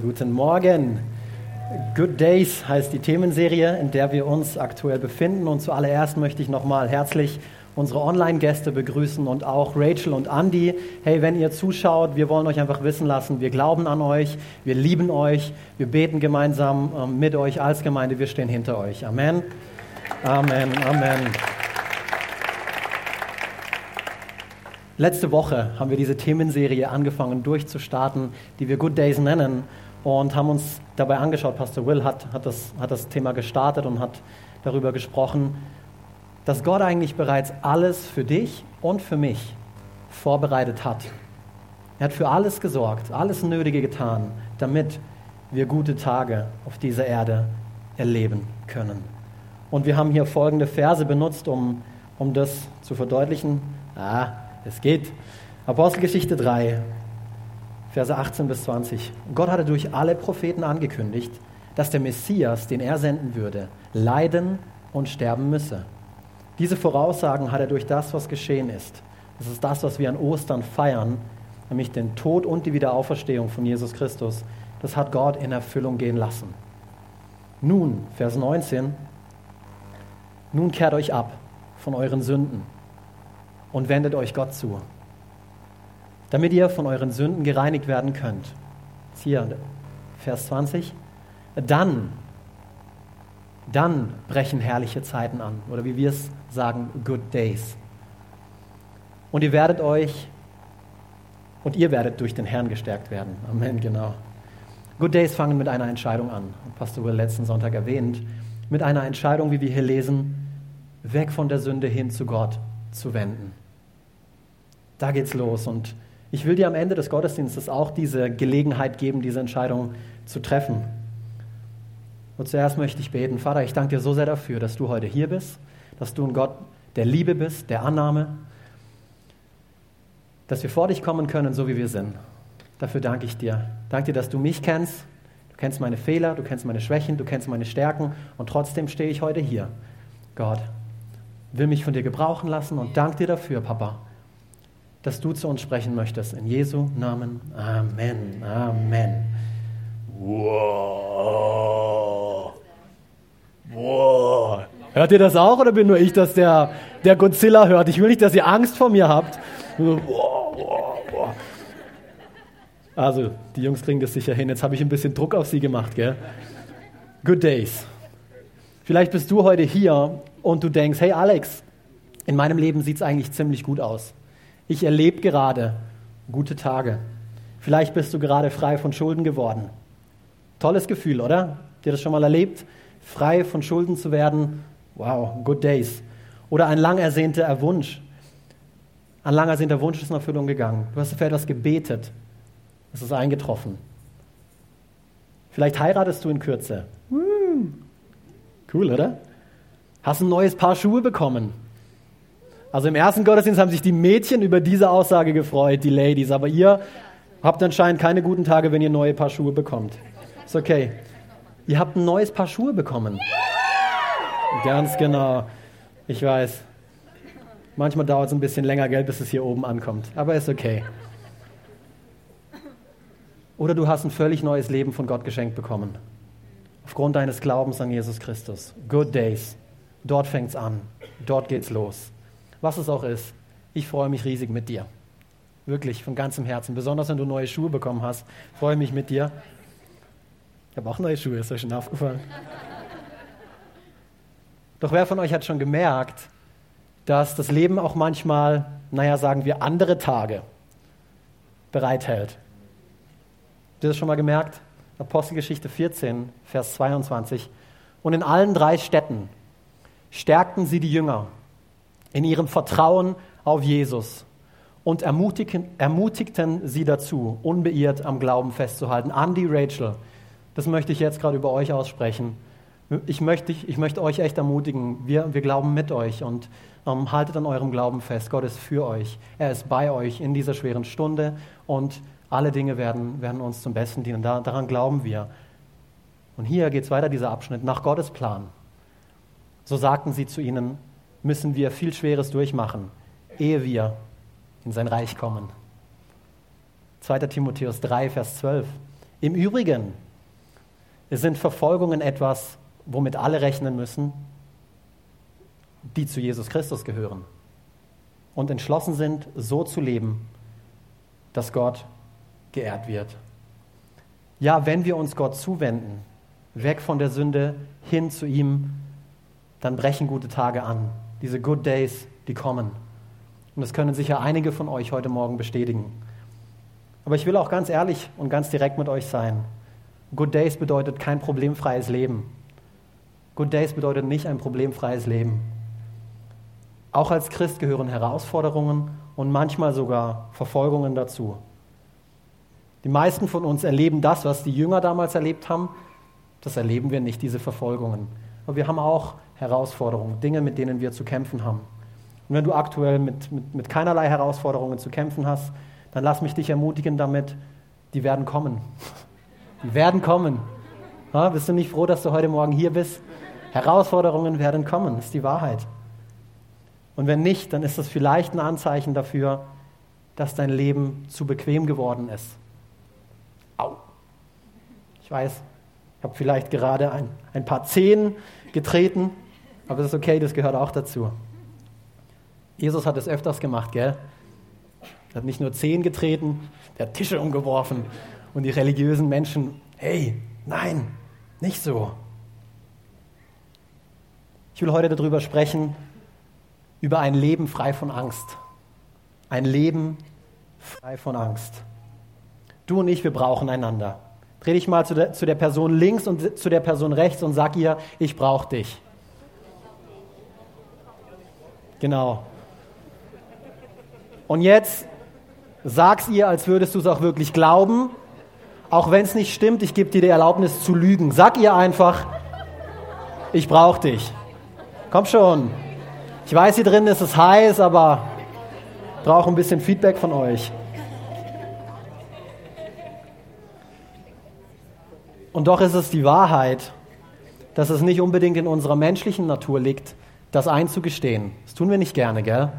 Guten Morgen. Good Days heißt die Themenserie, in der wir uns aktuell befinden. Und zuallererst möchte ich nochmal herzlich unsere Online-Gäste begrüßen und auch Rachel und Andy. Hey, wenn ihr zuschaut, wir wollen euch einfach wissen lassen, wir glauben an euch, wir lieben euch, wir beten gemeinsam ähm, mit euch als Gemeinde, wir stehen hinter euch. Amen. Amen. Amen. Letzte Woche haben wir diese Themenserie angefangen durchzustarten, die wir Good Days nennen und haben uns dabei angeschaut, Pastor Will hat, hat, das, hat das Thema gestartet und hat darüber gesprochen, dass Gott eigentlich bereits alles für dich und für mich vorbereitet hat. Er hat für alles gesorgt, alles Nötige getan, damit wir gute Tage auf dieser Erde erleben können. Und wir haben hier folgende Verse benutzt, um, um das zu verdeutlichen. Ah, es geht. Apostelgeschichte 3, Verse 18 bis 20. Gott hatte durch alle Propheten angekündigt, dass der Messias, den er senden würde, leiden und sterben müsse. Diese Voraussagen hat er durch das, was geschehen ist. Das ist das, was wir an Ostern feiern, nämlich den Tod und die Wiederauferstehung von Jesus Christus. Das hat Gott in Erfüllung gehen lassen. Nun, Vers 19, nun kehrt euch ab von euren Sünden und wendet euch Gott zu, damit ihr von euren Sünden gereinigt werden könnt. Hier, Vers 20. Dann, dann brechen herrliche Zeiten an, oder wie wir es sagen, good days. Und ihr werdet euch, und ihr werdet durch den Herrn gestärkt werden. Amen, genau. Good Days fangen mit einer Entscheidung an. Pastor Will letzten Sonntag erwähnt. Mit einer Entscheidung, wie wir hier lesen, weg von der Sünde hin zu Gott zu wenden. Da geht's los. Und ich will dir am Ende des Gottesdienstes auch diese Gelegenheit geben, diese Entscheidung zu treffen. Und zuerst möchte ich beten, Vater, ich danke dir so sehr dafür, dass du heute hier bist, dass du ein Gott der Liebe bist, der Annahme, dass wir vor dich kommen können, so wie wir sind. Dafür danke ich dir. Danke dir, dass du mich kennst. Du kennst meine Fehler, du kennst meine Schwächen, du kennst meine Stärken und trotzdem stehe ich heute hier. Gott, will mich von dir gebrauchen lassen und danke dir dafür, Papa, dass du zu uns sprechen möchtest. In Jesu Namen. Amen. Amen. Wow. Wow. Hört ihr das auch oder bin nur ich, dass der, der Godzilla hört? Ich will nicht, dass ihr Angst vor mir habt. Also, die Jungs kriegen das sicher hin. Jetzt habe ich ein bisschen Druck auf sie gemacht, gell? Good days. Vielleicht bist du heute hier und du denkst, hey Alex, in meinem Leben sieht es eigentlich ziemlich gut aus. Ich erlebe gerade gute Tage. Vielleicht bist du gerade frei von Schulden geworden. Tolles Gefühl, oder? Ihr das schon mal erlebt? Frei von Schulden zu werden? Wow, good days. Oder ein lang ersehnter Wunsch. Ein lang ersehnter Wunsch ist in Erfüllung gegangen. Du hast für etwas gebetet. Es ist eingetroffen. Vielleicht heiratest du in Kürze. Cool, oder? Hast ein neues Paar Schuhe bekommen. Also im ersten Gottesdienst haben sich die Mädchen über diese Aussage gefreut, die Ladies. Aber ihr habt anscheinend keine guten Tage, wenn ihr neue Paar Schuhe bekommt. Ist okay. Ihr habt ein neues Paar Schuhe bekommen. Ganz genau. Ich weiß. Manchmal dauert es ein bisschen länger, Geld, bis es hier oben ankommt. Aber ist okay. Oder du hast ein völlig neues Leben von Gott geschenkt bekommen. Aufgrund deines Glaubens an Jesus Christus. Good days. Dort fängt es an. Dort geht's los. Was es auch ist, ich freue mich riesig mit dir. Wirklich von ganzem Herzen. Besonders wenn du neue Schuhe bekommen hast, freue mich mit dir. Ich habe auch neue Schuhe, ist euch schon aufgefallen? Doch wer von euch hat schon gemerkt, dass das Leben auch manchmal, naja, sagen wir, andere Tage bereithält? Habt ihr das schon mal gemerkt? Apostelgeschichte 14, Vers 22. Und in allen drei Städten stärkten sie die Jünger in ihrem Vertrauen auf Jesus und ermutigten, sie dazu, unbeirrt am Glauben festzuhalten. Andy, Rachel, das möchte ich jetzt gerade über euch aussprechen. Ich möchte, ich möchte euch echt ermutigen. Wir, wir glauben mit euch und ähm, haltet an eurem Glauben fest. Gott ist für euch. Er ist bei euch in dieser schweren Stunde und alle Dinge werden, werden uns zum Besten dienen. Da, daran glauben wir. Und hier geht es weiter, dieser Abschnitt, nach Gottes Plan. So sagten sie zu ihnen, müssen wir viel Schweres durchmachen, ehe wir in sein Reich kommen. 2. Timotheus 3, Vers 12. Im Übrigen sind Verfolgungen etwas, womit alle rechnen müssen, die zu Jesus Christus gehören und entschlossen sind, so zu leben, dass Gott geehrt wird. Ja, wenn wir uns Gott zuwenden, weg von der Sünde hin zu ihm, dann brechen gute Tage an. Diese Good Days, die kommen. Und das können sicher einige von euch heute Morgen bestätigen. Aber ich will auch ganz ehrlich und ganz direkt mit euch sein. Good Days bedeutet kein problemfreies Leben. Good Days bedeutet nicht ein problemfreies Leben. Auch als Christ gehören Herausforderungen und manchmal sogar Verfolgungen dazu. Die meisten von uns erleben das, was die Jünger damals erlebt haben. Das erleben wir nicht, diese Verfolgungen. Aber wir haben auch Herausforderungen, Dinge, mit denen wir zu kämpfen haben. Und wenn du aktuell mit, mit, mit keinerlei Herausforderungen zu kämpfen hast, dann lass mich dich ermutigen damit, die werden kommen. Die werden kommen. Ja, bist du nicht froh, dass du heute Morgen hier bist? Herausforderungen werden kommen, ist die Wahrheit. Und wenn nicht, dann ist das vielleicht ein Anzeichen dafür, dass dein Leben zu bequem geworden ist. Au. Ich weiß, ich habe vielleicht gerade ein, ein paar Zehen getreten, aber das ist okay, das gehört auch dazu. Jesus hat es öfters gemacht, gell? Er hat nicht nur Zehen getreten, er hat Tische umgeworfen und die religiösen Menschen, hey, nein, nicht so. Ich will heute darüber sprechen, über ein Leben frei von Angst. Ein Leben frei von Angst. Du und ich, wir brauchen einander. Dreh dich mal zu der, zu der Person links und zu der Person rechts und sag ihr, ich brauche dich. Genau. Und jetzt sag's ihr, als würdest du es auch wirklich glauben. Auch wenn es nicht stimmt, ich gebe dir die Erlaubnis zu lügen. Sag ihr einfach, ich brauche dich. Komm schon. Ich weiß, hier drin ist es heiß, aber brauche ein bisschen Feedback von euch. Und doch ist es die Wahrheit, dass es nicht unbedingt in unserer menschlichen Natur liegt, das einzugestehen. Das tun wir nicht gerne, gell?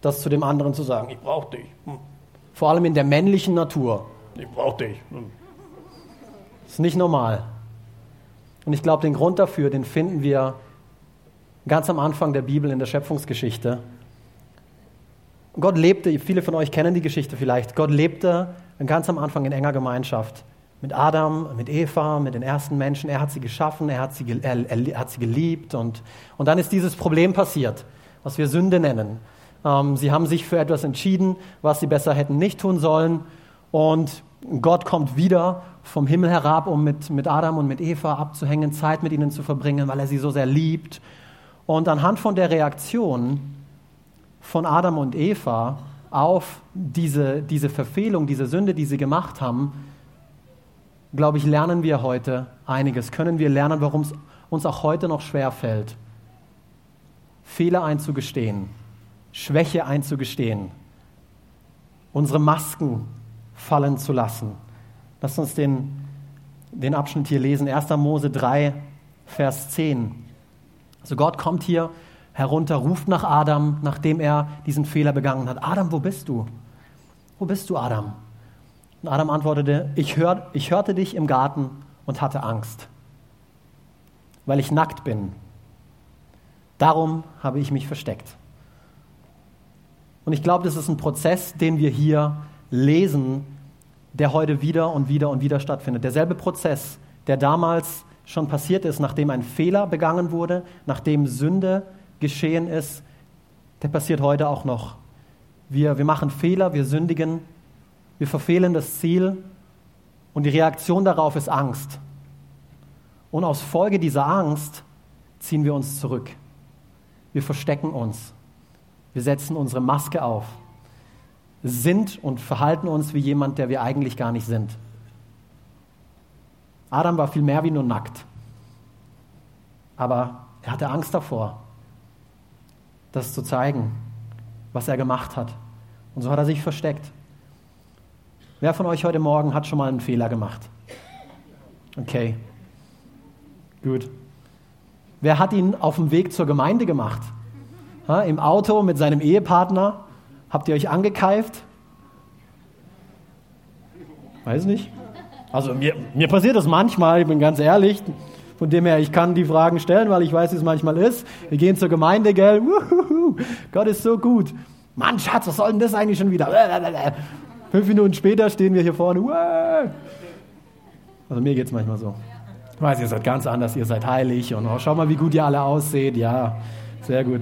Das zu dem anderen zu sagen, ich brauche dich. Hm. Vor allem in der männlichen Natur. Ich brauche dich. Hm. Das ist nicht normal. Und ich glaube, den Grund dafür, den finden wir ganz am Anfang der Bibel in der Schöpfungsgeschichte. Gott lebte, viele von euch kennen die Geschichte vielleicht, Gott lebte ganz am Anfang in enger Gemeinschaft mit Adam, mit Eva, mit den ersten Menschen. Er hat sie geschaffen, er hat sie, er, er hat sie geliebt und, und dann ist dieses Problem passiert, was wir Sünde nennen. Ähm, sie haben sich für etwas entschieden, was sie besser hätten nicht tun sollen und Gott kommt wieder vom Himmel herab, um mit, mit Adam und mit Eva abzuhängen, Zeit mit ihnen zu verbringen, weil er sie so sehr liebt und anhand von der Reaktion von Adam und Eva auf diese, diese Verfehlung, diese Sünde, die sie gemacht haben, glaube ich, lernen wir heute einiges. Können wir lernen, warum es uns auch heute noch schwer fällt, Fehler einzugestehen, Schwäche einzugestehen, unsere Masken fallen zu lassen. Lass uns den, den Abschnitt hier lesen. 1. Mose 3, Vers 10. Also Gott kommt hier herunter, ruft nach Adam, nachdem er diesen Fehler begangen hat. Adam, wo bist du? Wo bist du, Adam? Und Adam antwortete, ich, hör, ich hörte dich im Garten und hatte Angst, weil ich nackt bin. Darum habe ich mich versteckt. Und ich glaube, das ist ein Prozess, den wir hier lesen, der heute wieder und wieder und wieder stattfindet. Derselbe Prozess, der damals schon passiert ist, nachdem ein Fehler begangen wurde, nachdem Sünde geschehen ist, der passiert heute auch noch. Wir, wir machen Fehler, wir sündigen, wir verfehlen das Ziel und die Reaktion darauf ist Angst. Und aus Folge dieser Angst ziehen wir uns zurück. Wir verstecken uns. Wir setzen unsere Maske auf, sind und verhalten uns wie jemand, der wir eigentlich gar nicht sind. Adam war viel mehr wie nur nackt. Aber er hatte Angst davor, das zu zeigen, was er gemacht hat. Und so hat er sich versteckt. Wer von euch heute Morgen hat schon mal einen Fehler gemacht? Okay. Gut. Wer hat ihn auf dem Weg zur Gemeinde gemacht? Ha, Im Auto mit seinem Ehepartner? Habt ihr euch angekeift? Weiß nicht. Also mir, mir passiert das manchmal, ich bin ganz ehrlich. Von dem her, ich kann die Fragen stellen, weil ich weiß, wie es manchmal ist. Wir gehen zur Gemeinde, gell? Uhuhu. Gott ist so gut. Mann, Schatz, was soll denn das eigentlich schon wieder? Fünf Minuten später stehen wir hier vorne. Also mir geht es manchmal so. Ich weiß, ihr seid ganz anders, ihr seid heilig und oh, schau mal, wie gut ihr alle ausseht. Ja, sehr gut.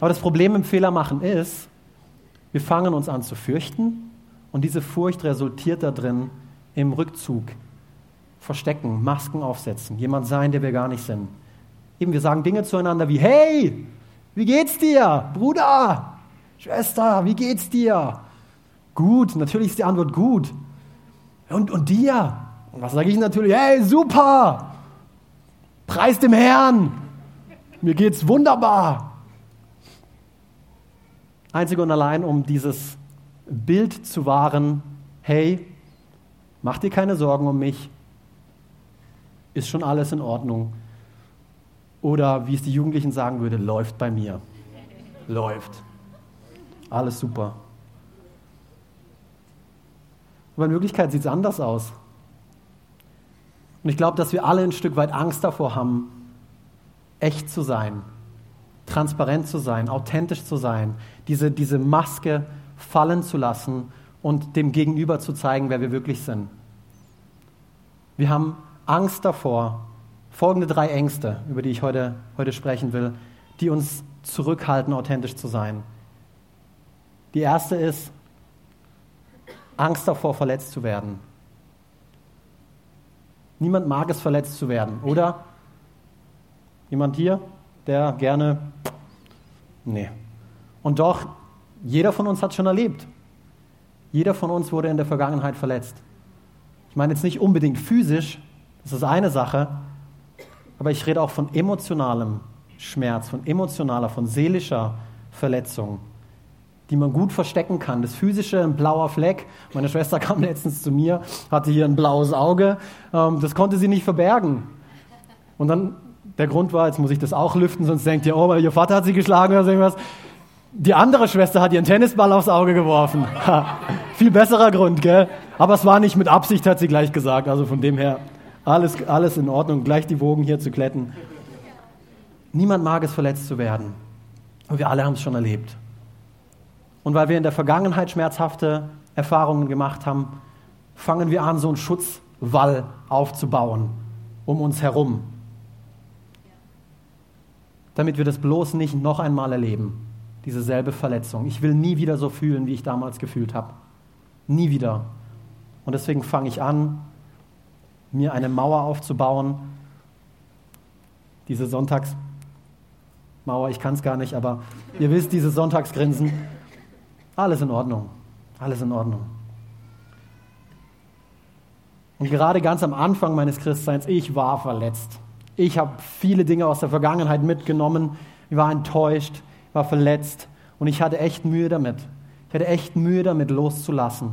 Aber das Problem im Fehlermachen ist, wir fangen uns an zu fürchten und diese Furcht resultiert darin im Rückzug, verstecken, Masken aufsetzen, jemand sein, der wir gar nicht sind. Eben, wir sagen Dinge zueinander wie, hey, wie geht's dir? Bruder, Schwester, wie geht's dir? Gut, natürlich ist die Antwort gut. Und, und dir? Und was sage ich natürlich? Hey, super! Preis dem Herrn! Mir geht's wunderbar! Einzig und allein, um dieses Bild zu wahren, hey, mach dir keine Sorgen um mich, ist schon alles in Ordnung. Oder wie es die Jugendlichen sagen würde, läuft bei mir. Läuft. Alles super. Aber in Wirklichkeit sieht es anders aus. Und ich glaube, dass wir alle ein Stück weit Angst davor haben, echt zu sein, transparent zu sein, authentisch zu sein, diese, diese Maske fallen zu lassen und dem Gegenüber zu zeigen, wer wir wirklich sind. Wir haben Angst davor, folgende drei Ängste, über die ich heute, heute sprechen will, die uns zurückhalten, authentisch zu sein. Die erste ist Angst davor, verletzt zu werden. Niemand mag es, verletzt zu werden, oder? Jemand hier, der gerne. Nee. Und doch, jeder von uns hat schon erlebt. Jeder von uns wurde in der Vergangenheit verletzt. Ich meine jetzt nicht unbedingt physisch, das ist eine Sache, aber ich rede auch von emotionalem Schmerz, von emotionaler, von seelischer Verletzung die man gut verstecken kann. Das physische, ein blauer Fleck. Meine Schwester kam letztens zu mir, hatte hier ein blaues Auge. Ähm, das konnte sie nicht verbergen. Und dann, der Grund war, jetzt muss ich das auch lüften, sonst denkt ihr, oh, weil ihr Vater hat sie geschlagen oder so irgendwas. Die andere Schwester hat ihren Tennisball aufs Auge geworfen. Viel besserer Grund, gell? Aber es war nicht mit Absicht, hat sie gleich gesagt. Also von dem her, alles, alles in Ordnung, gleich die Wogen hier zu kletten. Niemand mag es, verletzt zu werden. Und wir alle haben es schon erlebt. Und weil wir in der Vergangenheit schmerzhafte Erfahrungen gemacht haben, fangen wir an, so einen Schutzwall aufzubauen um uns herum. Damit wir das bloß nicht noch einmal erleben, diese selbe Verletzung. Ich will nie wieder so fühlen, wie ich damals gefühlt habe. Nie wieder. Und deswegen fange ich an, mir eine Mauer aufzubauen. Diese Sonntagsmauer, ich kann es gar nicht, aber ihr wisst, diese Sonntagsgrinsen alles in Ordnung. Alles in Ordnung. Und gerade ganz am Anfang meines Christseins, ich war verletzt. Ich habe viele Dinge aus der Vergangenheit mitgenommen. Ich war enttäuscht, war verletzt und ich hatte echt Mühe damit. Ich hatte echt Mühe damit loszulassen.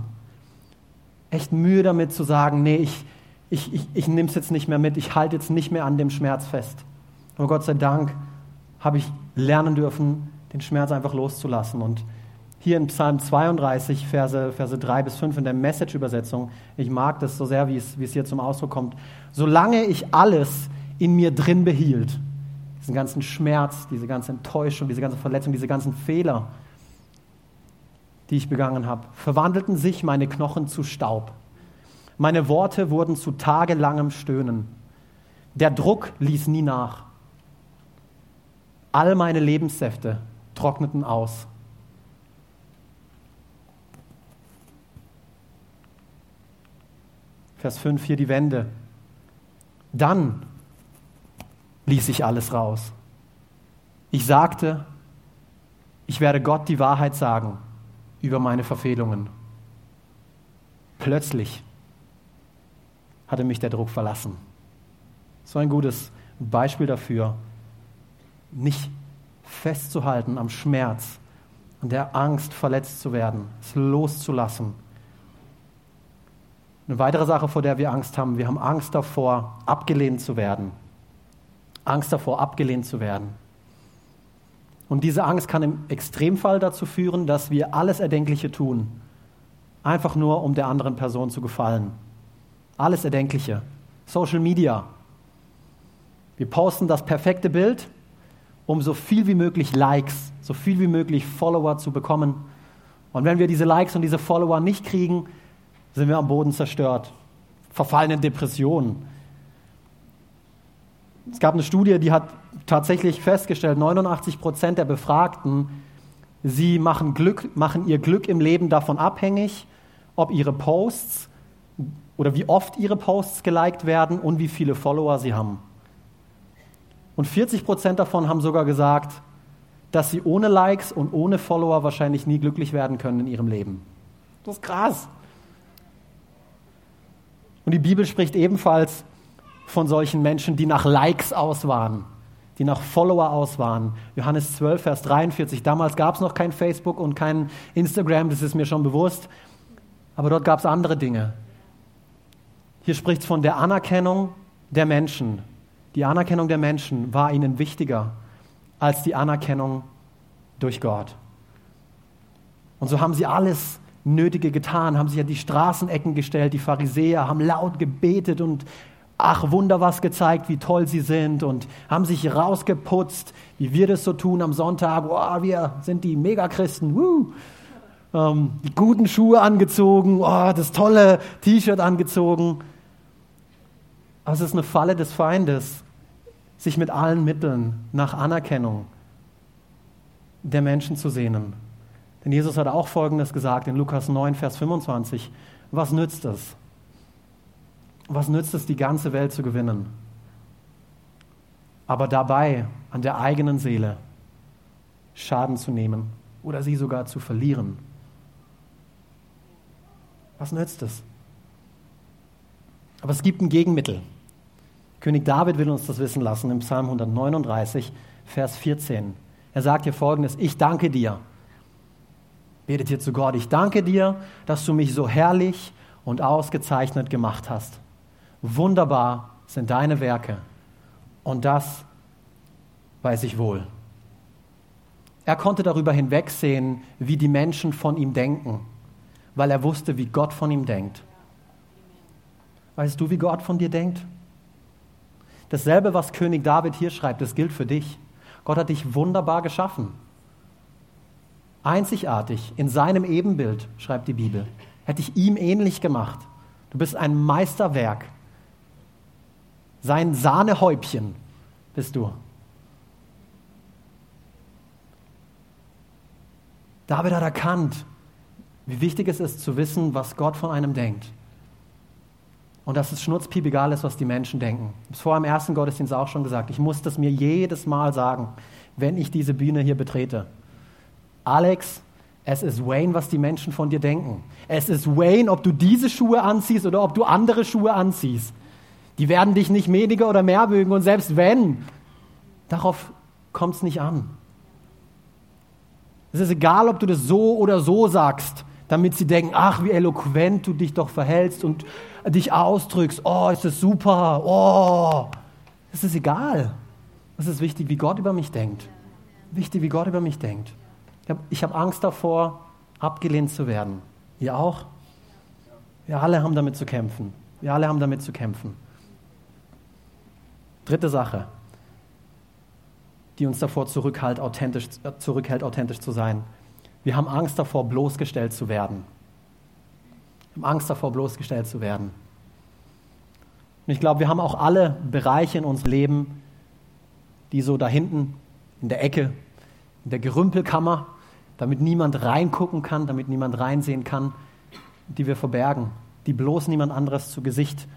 Echt Mühe damit zu sagen, nee, ich, ich, ich, ich nehme es jetzt nicht mehr mit, ich halte jetzt nicht mehr an dem Schmerz fest. Aber Gott sei Dank habe ich lernen dürfen, den Schmerz einfach loszulassen. Und hier in Psalm 32, Verse, Verse 3 bis 5 in der Message-Übersetzung. Ich mag das so sehr, wie es, wie es hier zum Ausdruck kommt. Solange ich alles in mir drin behielt, diesen ganzen Schmerz, diese ganze Enttäuschung, diese ganze Verletzung, diese ganzen Fehler, die ich begangen habe, verwandelten sich meine Knochen zu Staub. Meine Worte wurden zu tagelangem Stöhnen. Der Druck ließ nie nach. All meine Lebenssäfte trockneten aus. Vers 5 hier die Wende. Dann ließ ich alles raus. Ich sagte, ich werde Gott die Wahrheit sagen über meine Verfehlungen. Plötzlich hatte mich der Druck verlassen. So ein gutes Beispiel dafür, nicht festzuhalten am Schmerz, an der Angst, verletzt zu werden, es loszulassen eine weitere Sache, vor der wir Angst haben, wir haben Angst davor, abgelehnt zu werden. Angst davor, abgelehnt zu werden. Und diese Angst kann im Extremfall dazu führen, dass wir alles Erdenkliche tun, einfach nur um der anderen Person zu gefallen. Alles Erdenkliche. Social Media. Wir posten das perfekte Bild, um so viel wie möglich Likes, so viel wie möglich Follower zu bekommen. Und wenn wir diese Likes und diese Follower nicht kriegen, sind wir am Boden zerstört, verfallen in Depressionen. Es gab eine Studie, die hat tatsächlich festgestellt, 89 Prozent der Befragten, sie machen, Glück, machen ihr Glück im Leben davon abhängig, ob ihre Posts oder wie oft ihre Posts geliked werden und wie viele Follower sie haben. Und 40 Prozent davon haben sogar gesagt, dass sie ohne Likes und ohne Follower wahrscheinlich nie glücklich werden können in ihrem Leben. Das ist krass. Und die Bibel spricht ebenfalls von solchen Menschen, die nach Likes aus waren, die nach Follower aus waren. Johannes 12, Vers 43. Damals gab es noch kein Facebook und kein Instagram, das ist mir schon bewusst. Aber dort gab es andere Dinge. Hier spricht es von der Anerkennung der Menschen. Die Anerkennung der Menschen war ihnen wichtiger als die Anerkennung durch Gott. Und so haben sie alles Nötige getan, haben sich an die Straßenecken gestellt, die Pharisäer haben laut gebetet und ach Wunder was gezeigt, wie toll sie sind und haben sich rausgeputzt, wie wir das so tun am Sonntag. Oh, wir sind die Megachristen. Woo. Ähm, die guten Schuhe angezogen, oh, das tolle T-Shirt angezogen. Aber es ist eine Falle des Feindes, sich mit allen Mitteln nach Anerkennung der Menschen zu sehnen. Denn Jesus hat auch Folgendes gesagt in Lukas 9, Vers 25. Was nützt es? Was nützt es, die ganze Welt zu gewinnen? Aber dabei an der eigenen Seele Schaden zu nehmen oder sie sogar zu verlieren. Was nützt es? Aber es gibt ein Gegenmittel. König David will uns das wissen lassen im Psalm 139, Vers 14. Er sagt hier folgendes: Ich danke dir. Betet hier zu Gott. Ich danke dir, dass du mich so herrlich und ausgezeichnet gemacht hast. Wunderbar sind deine Werke. Und das weiß ich wohl. Er konnte darüber hinwegsehen, wie die Menschen von ihm denken, weil er wusste, wie Gott von ihm denkt. Weißt du, wie Gott von dir denkt? Dasselbe, was König David hier schreibt, das gilt für dich. Gott hat dich wunderbar geschaffen. Einzigartig, in seinem Ebenbild, schreibt die Bibel. Hätte ich ihm ähnlich gemacht. Du bist ein Meisterwerk. Sein Sahnehäubchen bist du. David hat erkannt, wie wichtig es ist zu wissen, was Gott von einem denkt. Und dass es schnurzpiep egal ist, was die Menschen denken. Ich habe es vor dem ersten Gottesdienst auch schon gesagt. Ich muss das mir jedes Mal sagen, wenn ich diese Bühne hier betrete. Alex, es ist Wayne, was die Menschen von dir denken. Es ist Wayne, ob du diese Schuhe anziehst oder ob du andere Schuhe anziehst. Die werden dich nicht weniger oder mehr mögen und selbst wenn, darauf kommt es nicht an. Es ist egal, ob du das so oder so sagst, damit sie denken, ach, wie eloquent du dich doch verhältst und dich ausdrückst. Oh, ist das super. Oh, es ist egal. Es ist wichtig, wie Gott über mich denkt. Wichtig, wie Gott über mich denkt. Ich habe hab Angst davor, abgelehnt zu werden. Ihr auch? Wir alle haben damit zu kämpfen. Wir alle haben damit zu kämpfen. Dritte Sache, die uns davor zurückhält, authentisch, zurückhält, authentisch zu sein. Wir haben Angst davor, bloßgestellt zu werden. Wir haben Angst davor, bloßgestellt zu werden. Und ich glaube, wir haben auch alle Bereiche in unserem Leben, die so da hinten in der Ecke, in der Gerümpelkammer, damit niemand reingucken kann, damit niemand reinsehen kann, die wir verbergen, die bloß niemand anderes zu Gesicht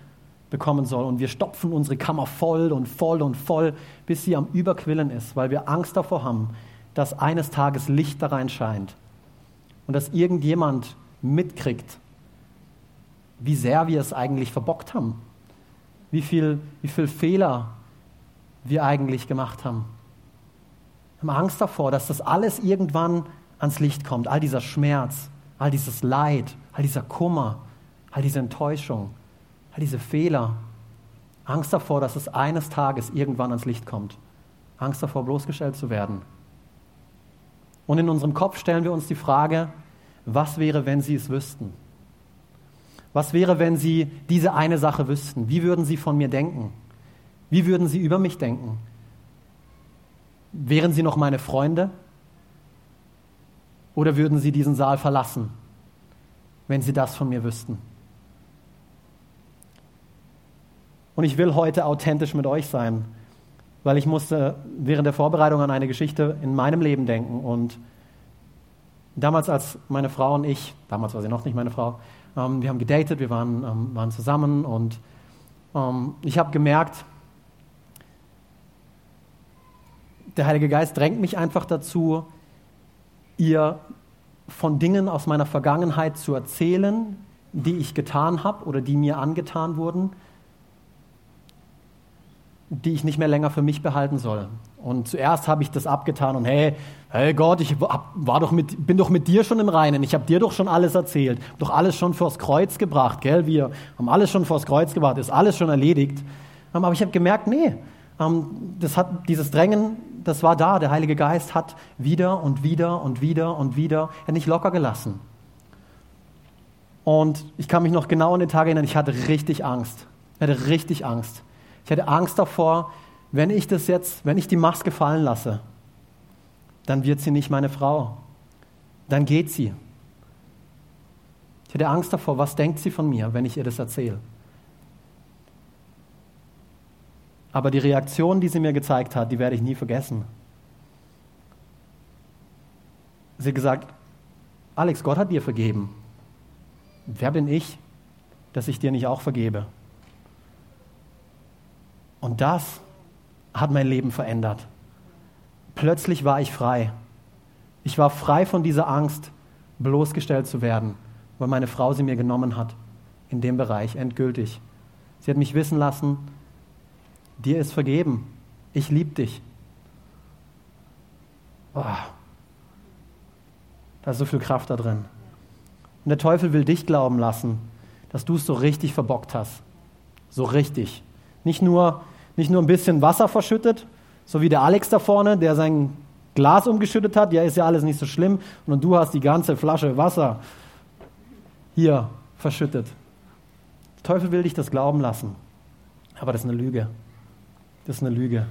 bekommen soll. Und wir stopfen unsere Kammer voll und voll und voll, bis sie am Überquillen ist, weil wir Angst davor haben, dass eines Tages Licht da rein scheint und dass irgendjemand mitkriegt, wie sehr wir es eigentlich verbockt haben, wie viel, wie viel Fehler wir eigentlich gemacht haben. Wir haben Angst davor, dass das alles irgendwann ans Licht kommt, all dieser Schmerz, all dieses Leid, all dieser Kummer, all diese Enttäuschung all diese Fehler, Angst davor, dass es eines Tages irgendwann ans Licht kommt, Angst davor, bloßgestellt zu werden. Und in unserem Kopf stellen wir uns die Frage, was wäre, wenn sie es wüssten? Was wäre, wenn Sie diese eine Sache wüssten? Wie würden Sie von mir denken? Wie würden Sie über mich denken? Wären Sie noch meine Freunde? Oder würden Sie diesen Saal verlassen, wenn Sie das von mir wüssten? Und ich will heute authentisch mit euch sein, weil ich musste während der Vorbereitung an eine Geschichte in meinem Leben denken. Und damals, als meine Frau und ich, damals war sie noch nicht meine Frau, ähm, wir haben gedatet, wir waren, ähm, waren zusammen und ähm, ich habe gemerkt, der Heilige Geist drängt mich einfach dazu, ihr von Dingen aus meiner Vergangenheit zu erzählen, die ich getan habe oder die mir angetan wurden, die ich nicht mehr länger für mich behalten soll. Und zuerst habe ich das abgetan und hey, hey Gott, ich war doch mit, bin doch mit dir schon im Reinen. Ich habe dir doch schon alles erzählt, doch alles schon vors Kreuz gebracht, gell? Wir haben alles schon vors Kreuz gebracht, ist alles schon erledigt. Ähm, aber ich habe gemerkt, nee, ähm, das hat dieses Drängen, das war da. Der Heilige Geist hat wieder und wieder und wieder und wieder er nicht locker gelassen. Und ich kann mich noch genau an den Tag erinnern, ich hatte richtig Angst. Ich hatte richtig Angst. Ich hatte Angst davor, wenn ich das jetzt, wenn ich die Maske fallen lasse, dann wird sie nicht meine Frau. Dann geht sie. Ich hatte Angst davor, was denkt sie von mir, wenn ich ihr das erzähle. Aber die Reaktion, die sie mir gezeigt hat, die werde ich nie vergessen. Sie hat gesagt, Alex, Gott hat dir vergeben. Wer bin ich, dass ich dir nicht auch vergebe? Und das hat mein Leben verändert. Plötzlich war ich frei. Ich war frei von dieser Angst, bloßgestellt zu werden, weil meine Frau sie mir genommen hat, in dem Bereich endgültig. Sie hat mich wissen lassen, dir ist vergeben, ich liebe dich. Oh, da ist so viel Kraft da drin. Und der Teufel will dich glauben lassen, dass du es so richtig verbockt hast. So richtig. Nicht nur, nicht nur ein bisschen Wasser verschüttet, so wie der Alex da vorne, der sein Glas umgeschüttet hat. Ja, ist ja alles nicht so schlimm. Und du hast die ganze Flasche Wasser hier verschüttet. Der Teufel will dich das glauben lassen. Aber das ist eine Lüge. Das ist eine Lüge.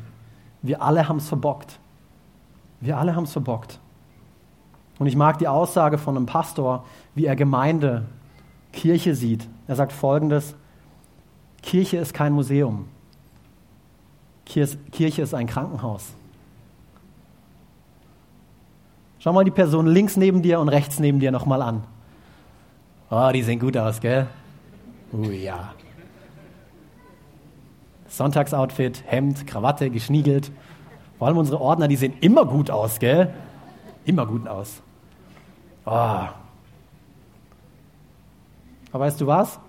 Wir alle haben es verbockt. Wir alle haben es verbockt. Und ich mag die Aussage von einem Pastor, wie er Gemeinde, Kirche sieht. Er sagt folgendes, Kirche ist kein Museum. Kirche ist ein Krankenhaus. Schau mal die Person links neben dir und rechts neben dir nochmal an. Oh, die sehen gut aus, gell? Oh ja. Sonntagsoutfit, Hemd, Krawatte, geschniegelt. Vor allem unsere Ordner, die sehen immer gut aus, gell? Immer gut aus. Oh. Aber weißt du was?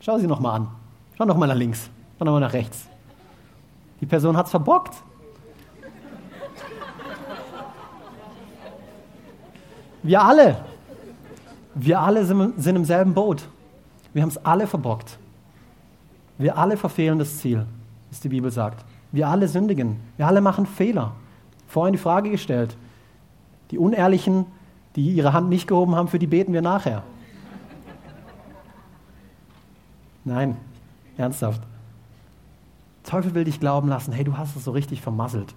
Schau sie nochmal an. Schau nochmal nach links. Schau nochmal nach rechts. Die Person hat es verbockt. Wir alle. Wir alle sind im selben Boot. Wir haben es alle verbockt. Wir alle verfehlen das Ziel, was die Bibel sagt. Wir alle sündigen. Wir alle machen Fehler. Vorhin die Frage gestellt. Die Unehrlichen, die ihre Hand nicht gehoben haben, für die beten wir nachher. Nein, ernsthaft. Teufel will dich glauben lassen, hey, du hast es so richtig vermasselt.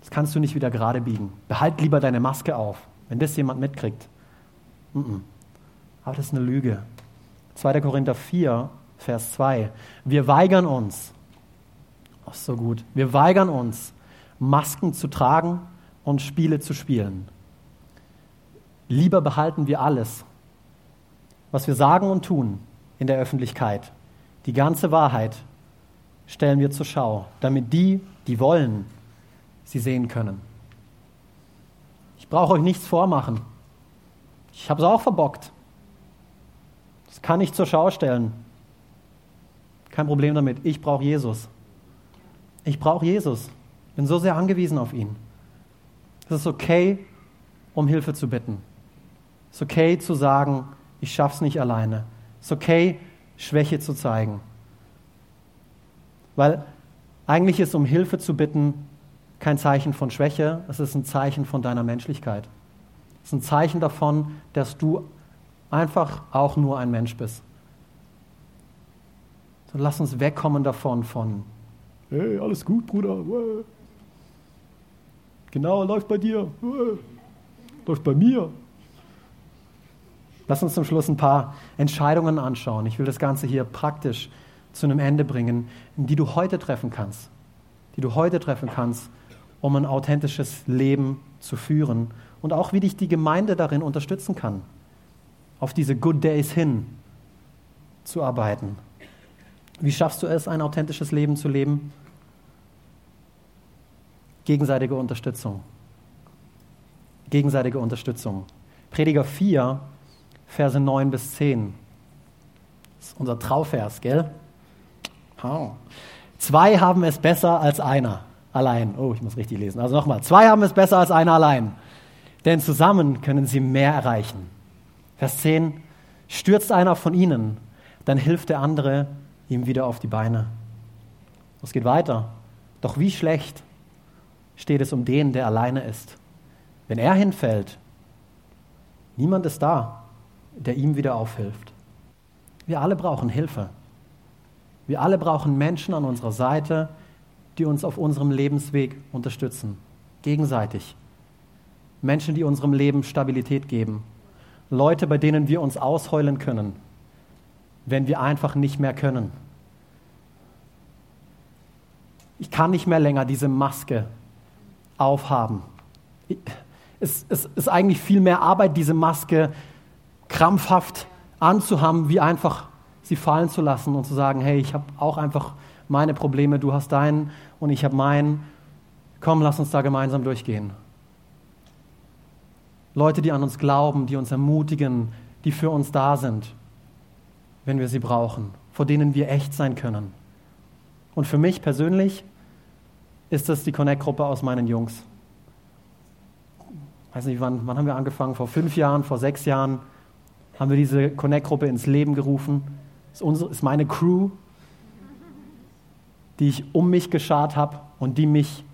Das kannst du nicht wieder gerade biegen. Behalt lieber deine Maske auf, wenn das jemand mitkriegt. Aber das ist eine Lüge. 2. Korinther 4, Vers 2. Wir weigern uns, ach so gut, wir weigern uns, Masken zu tragen und Spiele zu spielen. Lieber behalten wir alles, was wir sagen und tun in der Öffentlichkeit. Die ganze Wahrheit stellen wir zur Schau, damit die, die wollen, sie sehen können. Ich brauche euch nichts vormachen. Ich habe es auch verbockt. Das kann ich zur Schau stellen. Kein Problem damit. Ich brauche Jesus. Ich brauche Jesus. Bin so sehr angewiesen auf ihn. Es ist okay, um Hilfe zu bitten. Es ist okay zu sagen, ich schaff's nicht alleine. Es ist okay, Schwäche zu zeigen. Weil eigentlich ist um Hilfe zu bitten kein Zeichen von Schwäche, es ist ein Zeichen von deiner Menschlichkeit. Es ist ein Zeichen davon, dass du einfach auch nur ein Mensch bist. So lass uns wegkommen davon von, hey, alles gut, Bruder. Genau, läuft bei dir. Läuft bei mir. Lass uns zum Schluss ein paar Entscheidungen anschauen. Ich will das Ganze hier praktisch zu einem Ende bringen, die du heute treffen kannst. Die du heute treffen kannst, um ein authentisches Leben zu führen und auch wie dich die Gemeinde darin unterstützen kann, auf diese Good Days hin zu arbeiten. Wie schaffst du es, ein authentisches Leben zu leben? Gegenseitige Unterstützung. Gegenseitige Unterstützung. Prediger 4, Verse 9 bis 10. Das ist unser Trauvers, gell? Oh. Zwei haben es besser als einer allein. Oh, ich muss richtig lesen. Also nochmal. Zwei haben es besser als einer allein. Denn zusammen können sie mehr erreichen. Vers 10. Stürzt einer von ihnen, dann hilft der andere ihm wieder auf die Beine. Es geht weiter. Doch wie schlecht steht es um den, der alleine ist. Wenn er hinfällt, niemand ist da, der ihm wieder aufhilft. Wir alle brauchen Hilfe. Wir alle brauchen Menschen an unserer Seite, die uns auf unserem Lebensweg unterstützen, gegenseitig. Menschen, die unserem Leben Stabilität geben. Leute, bei denen wir uns ausheulen können, wenn wir einfach nicht mehr können. Ich kann nicht mehr länger diese Maske aufhaben. Es, es ist eigentlich viel mehr Arbeit, diese Maske krampfhaft anzuhaben, wie einfach sie fallen zu lassen und zu sagen, hey, ich habe auch einfach meine Probleme, du hast deinen und ich habe meinen. Komm, lass uns da gemeinsam durchgehen. Leute, die an uns glauben, die uns ermutigen, die für uns da sind, wenn wir sie brauchen, vor denen wir echt sein können. Und für mich persönlich ist das die Connect-Gruppe aus meinen Jungs. Ich weiß nicht, wann, wann haben wir angefangen? Vor fünf Jahren, vor sechs Jahren haben wir diese Connect-Gruppe ins Leben gerufen. Das ist, unsere, ist meine Crew, die ich um mich geschart habe und die mich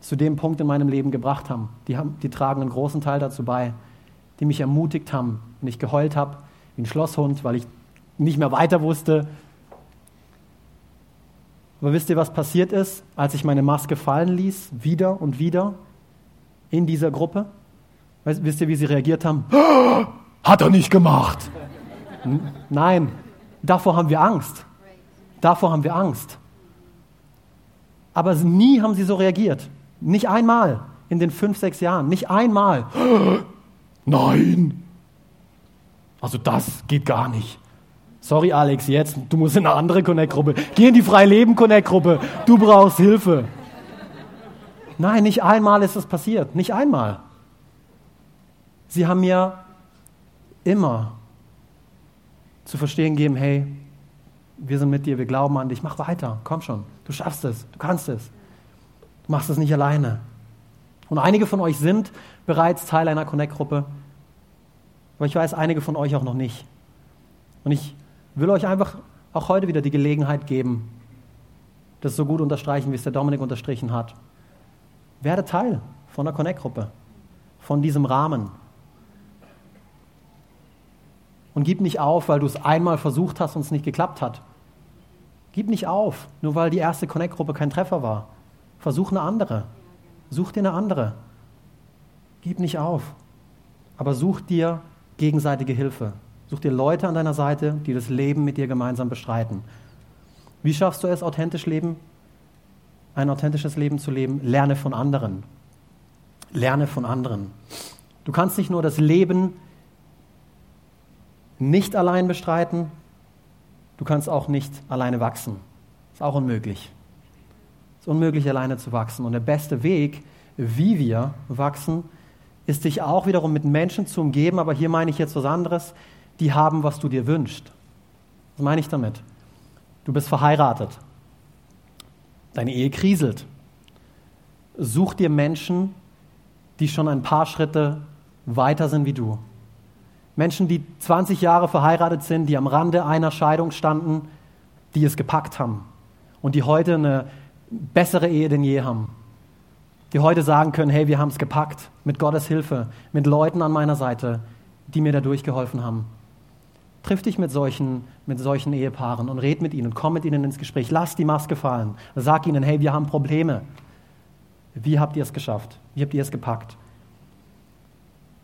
zu dem Punkt in meinem Leben gebracht haben. Die, haben, die tragen einen großen Teil dazu bei, die mich ermutigt haben und ich geheult habe wie ein Schlosshund, weil ich nicht mehr weiter wusste. Aber wisst ihr, was passiert ist, als ich meine Maske fallen ließ, wieder und wieder in dieser Gruppe? Wisst ihr, wie sie reagiert haben? Hat er nicht gemacht. Nein, davor haben wir Angst. Davor haben wir Angst. Aber nie haben sie so reagiert. Nicht einmal in den fünf, sechs Jahren. Nicht einmal. Nein. Also das geht gar nicht. Sorry, Alex, jetzt, du musst in eine andere Connect-Gruppe. Geh in die Freileben-Connect-Gruppe. Du brauchst Hilfe. Nein, nicht einmal ist das passiert. Nicht einmal. Sie haben mir immer zu verstehen gegeben, hey, wir sind mit dir, wir glauben an dich, mach weiter, komm schon, du schaffst es, du kannst es. Du machst es nicht alleine. Und einige von euch sind bereits Teil einer Connect-Gruppe, aber ich weiß, einige von euch auch noch nicht. Und ich will euch einfach auch heute wieder die Gelegenheit geben, das so gut unterstreichen, wie es der Dominik unterstrichen hat. Werde Teil von der Connect-Gruppe, von diesem Rahmen. Und gib nicht auf, weil du es einmal versucht hast und es nicht geklappt hat. Gib nicht auf, nur weil die erste Connect-Gruppe kein Treffer war. Versuch eine andere. Such dir eine andere. Gib nicht auf. Aber such dir gegenseitige Hilfe. Such dir Leute an deiner Seite, die das Leben mit dir gemeinsam bestreiten. Wie schaffst du es, authentisch leben? Ein authentisches Leben zu leben? Lerne von anderen. Lerne von anderen. Du kannst nicht nur das Leben nicht allein bestreiten, du kannst auch nicht alleine wachsen. Ist auch unmöglich. Ist unmöglich, alleine zu wachsen. Und der beste Weg, wie wir wachsen, ist dich auch wiederum mit Menschen zu umgeben, aber hier meine ich jetzt was anderes, die haben, was du dir wünschst. Was meine ich damit? Du bist verheiratet. Deine Ehe kriselt. Such dir Menschen, die schon ein paar Schritte weiter sind wie du. Menschen, die 20 Jahre verheiratet sind, die am Rande einer Scheidung standen, die es gepackt haben und die heute eine bessere Ehe denn je haben. Die heute sagen können, hey, wir haben es gepackt, mit Gottes Hilfe, mit Leuten an meiner Seite, die mir da durchgeholfen haben. Triff dich mit solchen, mit solchen Ehepaaren und red mit ihnen und komm mit ihnen ins Gespräch. Lass die Maske fallen. Sag ihnen, hey, wir haben Probleme. Wie habt ihr es geschafft? Wie habt ihr es gepackt?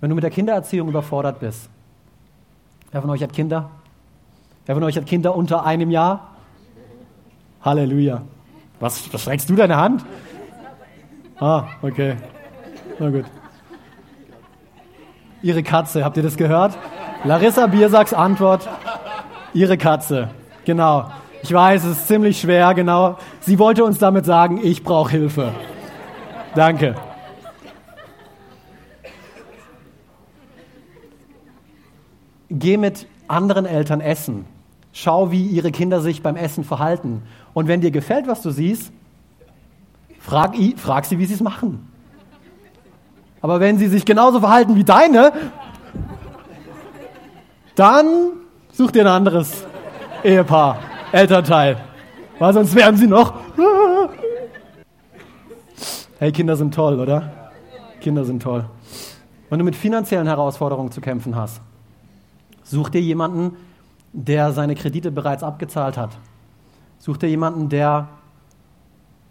Wenn du mit der Kindererziehung überfordert bist, wer von euch hat Kinder? Wer von euch hat Kinder unter einem Jahr? Halleluja. Was, was streckst du deine Hand? Ah, okay. Na gut. Ihre Katze, habt ihr das gehört? Larissa Biersacks Antwort, ihre Katze. Genau. Ich weiß, es ist ziemlich schwer, genau. Sie wollte uns damit sagen, ich brauche Hilfe. Danke. Geh mit anderen Eltern essen. Schau, wie ihre Kinder sich beim Essen verhalten. Und wenn dir gefällt, was du siehst, frag, frag sie, wie sie es machen. Aber wenn sie sich genauso verhalten wie deine, dann such dir ein anderes Ehepaar, Elternteil. Weil sonst werden sie noch. Hey, Kinder sind toll, oder? Kinder sind toll. Wenn du mit finanziellen Herausforderungen zu kämpfen hast, such dir jemanden, der seine Kredite bereits abgezahlt hat. Such dir jemanden, der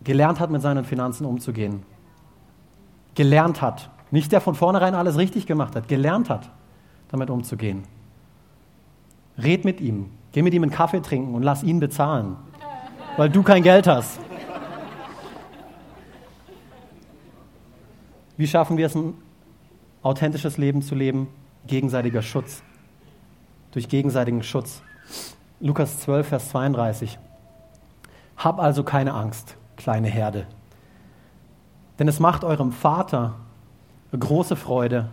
gelernt hat, mit seinen Finanzen umzugehen. Gelernt hat. Nicht der von vornherein alles richtig gemacht hat, gelernt hat, damit umzugehen. Red mit ihm. Geh mit ihm einen Kaffee trinken und lass ihn bezahlen, weil du kein Geld hast. Wie schaffen wir es, ein authentisches Leben zu leben? Gegenseitiger Schutz. Durch gegenseitigen Schutz. Lukas 12, Vers 32. Hab also keine Angst, kleine Herde. Denn es macht eurem Vater große Freude,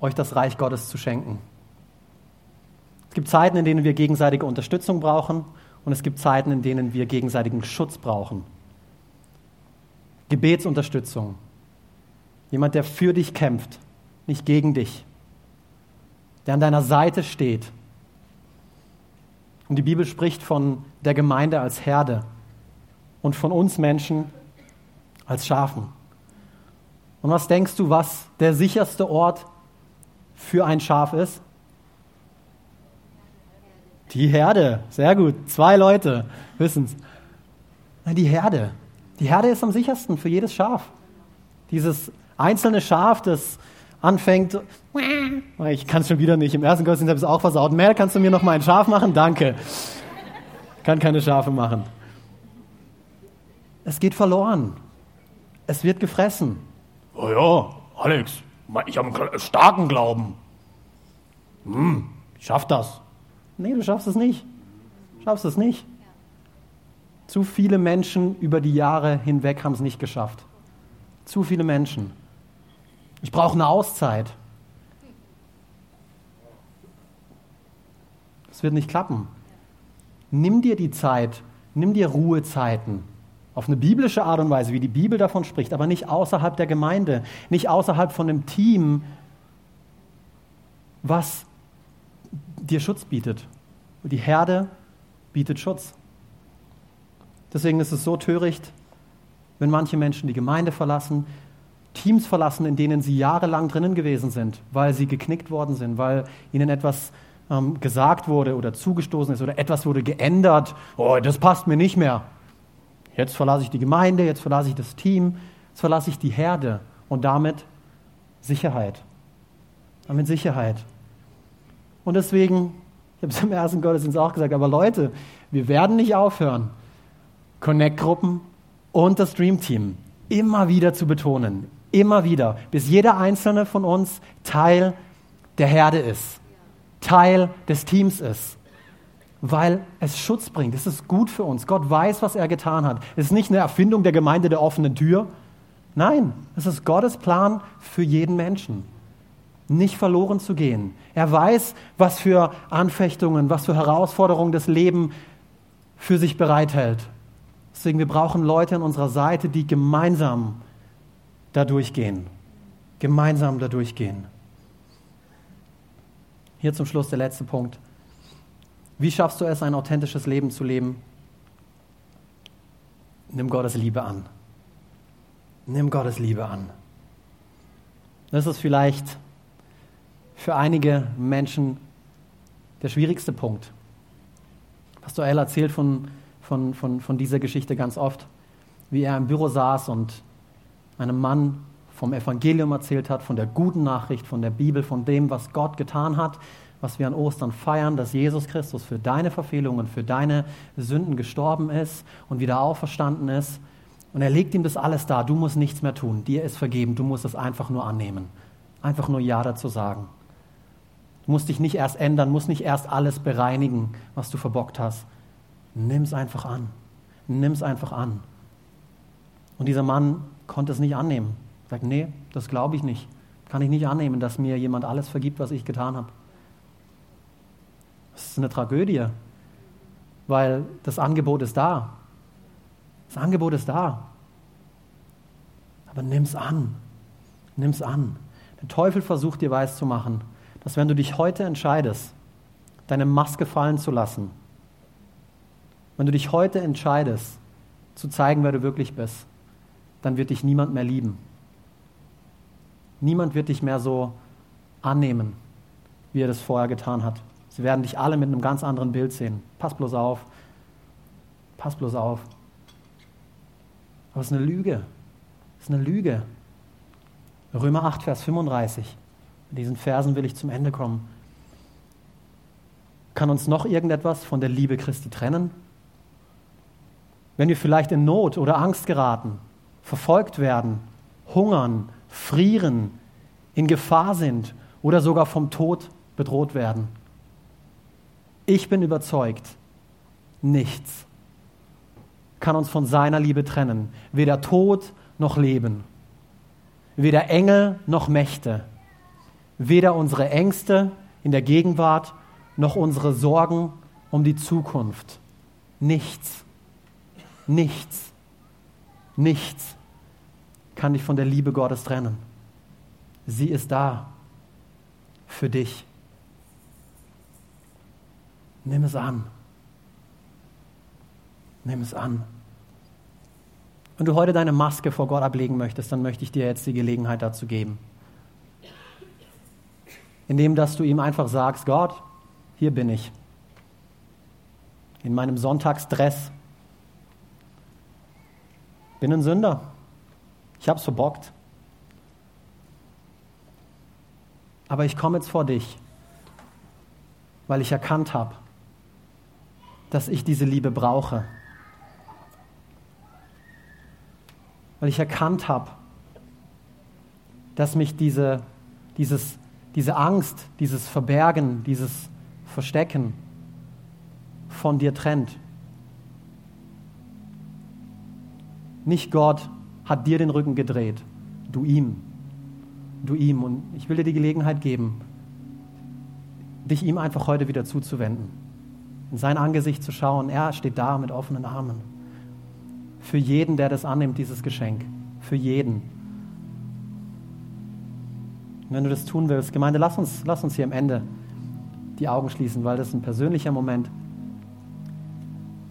euch das Reich Gottes zu schenken. Es gibt Zeiten, in denen wir gegenseitige Unterstützung brauchen und es gibt Zeiten, in denen wir gegenseitigen Schutz brauchen. Gebetsunterstützung, Jemand, der für dich kämpft, nicht gegen dich. Der an deiner Seite steht. Und die Bibel spricht von der Gemeinde als Herde und von uns Menschen als Schafen. Und was denkst du, was der sicherste Ort für ein Schaf ist? Die Herde. Sehr gut. Zwei Leute wissen es. Die Herde. Die Herde ist am sichersten für jedes Schaf. Dieses einzelne Schaf, das anfängt, ich kann es schon wieder nicht, im ersten Gottesdienst habe ich es auch versaut. Mel, kannst du mir noch mal ein Schaf machen? Danke. Kann keine Schafe machen. Es geht verloren. Es wird gefressen. Oh ja, Alex, ich habe einen starken Glauben. Hm, ich schaff das. Nee, du schaffst es nicht. Schaffst es nicht. Zu viele Menschen über die Jahre hinweg haben es nicht geschafft. Zu viele Menschen. Ich brauche eine Auszeit. Es wird nicht klappen. Nimm dir die Zeit, nimm dir Ruhezeiten. Auf eine biblische Art und Weise, wie die Bibel davon spricht, aber nicht außerhalb der Gemeinde, nicht außerhalb von einem Team, was dir Schutz bietet. Die Herde bietet Schutz. Deswegen ist es so töricht, wenn manche Menschen die Gemeinde verlassen, Teams verlassen, in denen sie jahrelang drinnen gewesen sind, weil sie geknickt worden sind, weil ihnen etwas ähm, gesagt wurde oder zugestoßen ist oder etwas wurde geändert. Oh, das passt mir nicht mehr. Jetzt verlasse ich die Gemeinde, jetzt verlasse ich das Team, jetzt verlasse ich die Herde und damit Sicherheit. Damit Sicherheit. Und deswegen, ich habe es im ersten Gottesdienst auch gesagt, aber Leute, wir werden nicht aufhören, Connect-Gruppen und das Dream Team immer wieder zu betonen, Immer wieder, bis jeder einzelne von uns Teil der Herde ist, Teil des Teams ist, weil es Schutz bringt. Es ist gut für uns. Gott weiß, was er getan hat. Es ist nicht eine Erfindung der Gemeinde der offenen Tür. Nein, es ist Gottes Plan für jeden Menschen nicht verloren zu gehen. Er weiß, was für Anfechtungen, was für Herausforderungen das Leben für sich bereithält. Deswegen, wir brauchen Leute an unserer Seite, die gemeinsam da durchgehen. Gemeinsam da durchgehen. Hier zum Schluss der letzte Punkt. Wie schaffst du es, ein authentisches Leben zu leben? Nimm Gottes Liebe an. Nimm Gottes Liebe an. Das ist vielleicht für einige Menschen der schwierigste Punkt. Pastor El erzählt von, von, von, von dieser Geschichte ganz oft, wie er im Büro saß und einem Mann vom Evangelium erzählt hat, von der guten Nachricht, von der Bibel, von dem, was Gott getan hat, was wir an Ostern feiern, dass Jesus Christus für deine Verfehlungen, für deine Sünden gestorben ist und wieder auferstanden ist. Und er legt ihm das alles dar. Du musst nichts mehr tun. Dir ist vergeben. Du musst es einfach nur annehmen. Einfach nur Ja dazu sagen. Du musst dich nicht erst ändern, musst nicht erst alles bereinigen, was du verbockt hast. Nimm es einfach an. Nimm es einfach an. Und dieser Mann konnte es nicht annehmen. Sagt, nee, das glaube ich nicht. Kann ich nicht annehmen, dass mir jemand alles vergibt, was ich getan habe. Das ist eine Tragödie, weil das Angebot ist da. Das Angebot ist da. Aber nimm es an. Nimm es an. Der Teufel versucht dir weiszumachen, dass wenn du dich heute entscheidest, deine Maske fallen zu lassen, wenn du dich heute entscheidest, zu zeigen, wer du wirklich bist, dann wird dich niemand mehr lieben. Niemand wird dich mehr so annehmen, wie er das vorher getan hat. Sie werden dich alle mit einem ganz anderen Bild sehen. Pass bloß auf. Pass bloß auf. Aber es ist eine Lüge. Es ist eine Lüge. Römer 8, Vers 35. Mit diesen Versen will ich zum Ende kommen. Kann uns noch irgendetwas von der Liebe Christi trennen? Wenn wir vielleicht in Not oder Angst geraten, verfolgt werden, hungern, frieren, in Gefahr sind oder sogar vom Tod bedroht werden. Ich bin überzeugt, nichts kann uns von seiner Liebe trennen, weder Tod noch Leben, weder Engel noch Mächte, weder unsere Ängste in der Gegenwart noch unsere Sorgen um die Zukunft. Nichts, nichts, nichts kann dich von der Liebe Gottes trennen. Sie ist da für dich. Nimm es an. Nimm es an. Wenn du heute deine Maske vor Gott ablegen möchtest, dann möchte ich dir jetzt die Gelegenheit dazu geben. Indem, dass du ihm einfach sagst, Gott, hier bin ich. In meinem Sonntagsdress. Bin ein Sünder. Ich habe es verbockt. Aber ich komme jetzt vor dich, weil ich erkannt habe, dass ich diese Liebe brauche. Weil ich erkannt habe, dass mich diese, dieses, diese Angst, dieses Verbergen, dieses Verstecken von dir trennt. Nicht Gott hat dir den Rücken gedreht, du ihm. Du ihm. Und ich will dir die Gelegenheit geben, dich ihm einfach heute wieder zuzuwenden. In sein Angesicht zu schauen. Er steht da mit offenen Armen. Für jeden, der das annimmt, dieses Geschenk. Für jeden. Wenn du das tun willst, Gemeinde, lass uns, lass uns hier am Ende die Augen schließen, weil das ein persönlicher Moment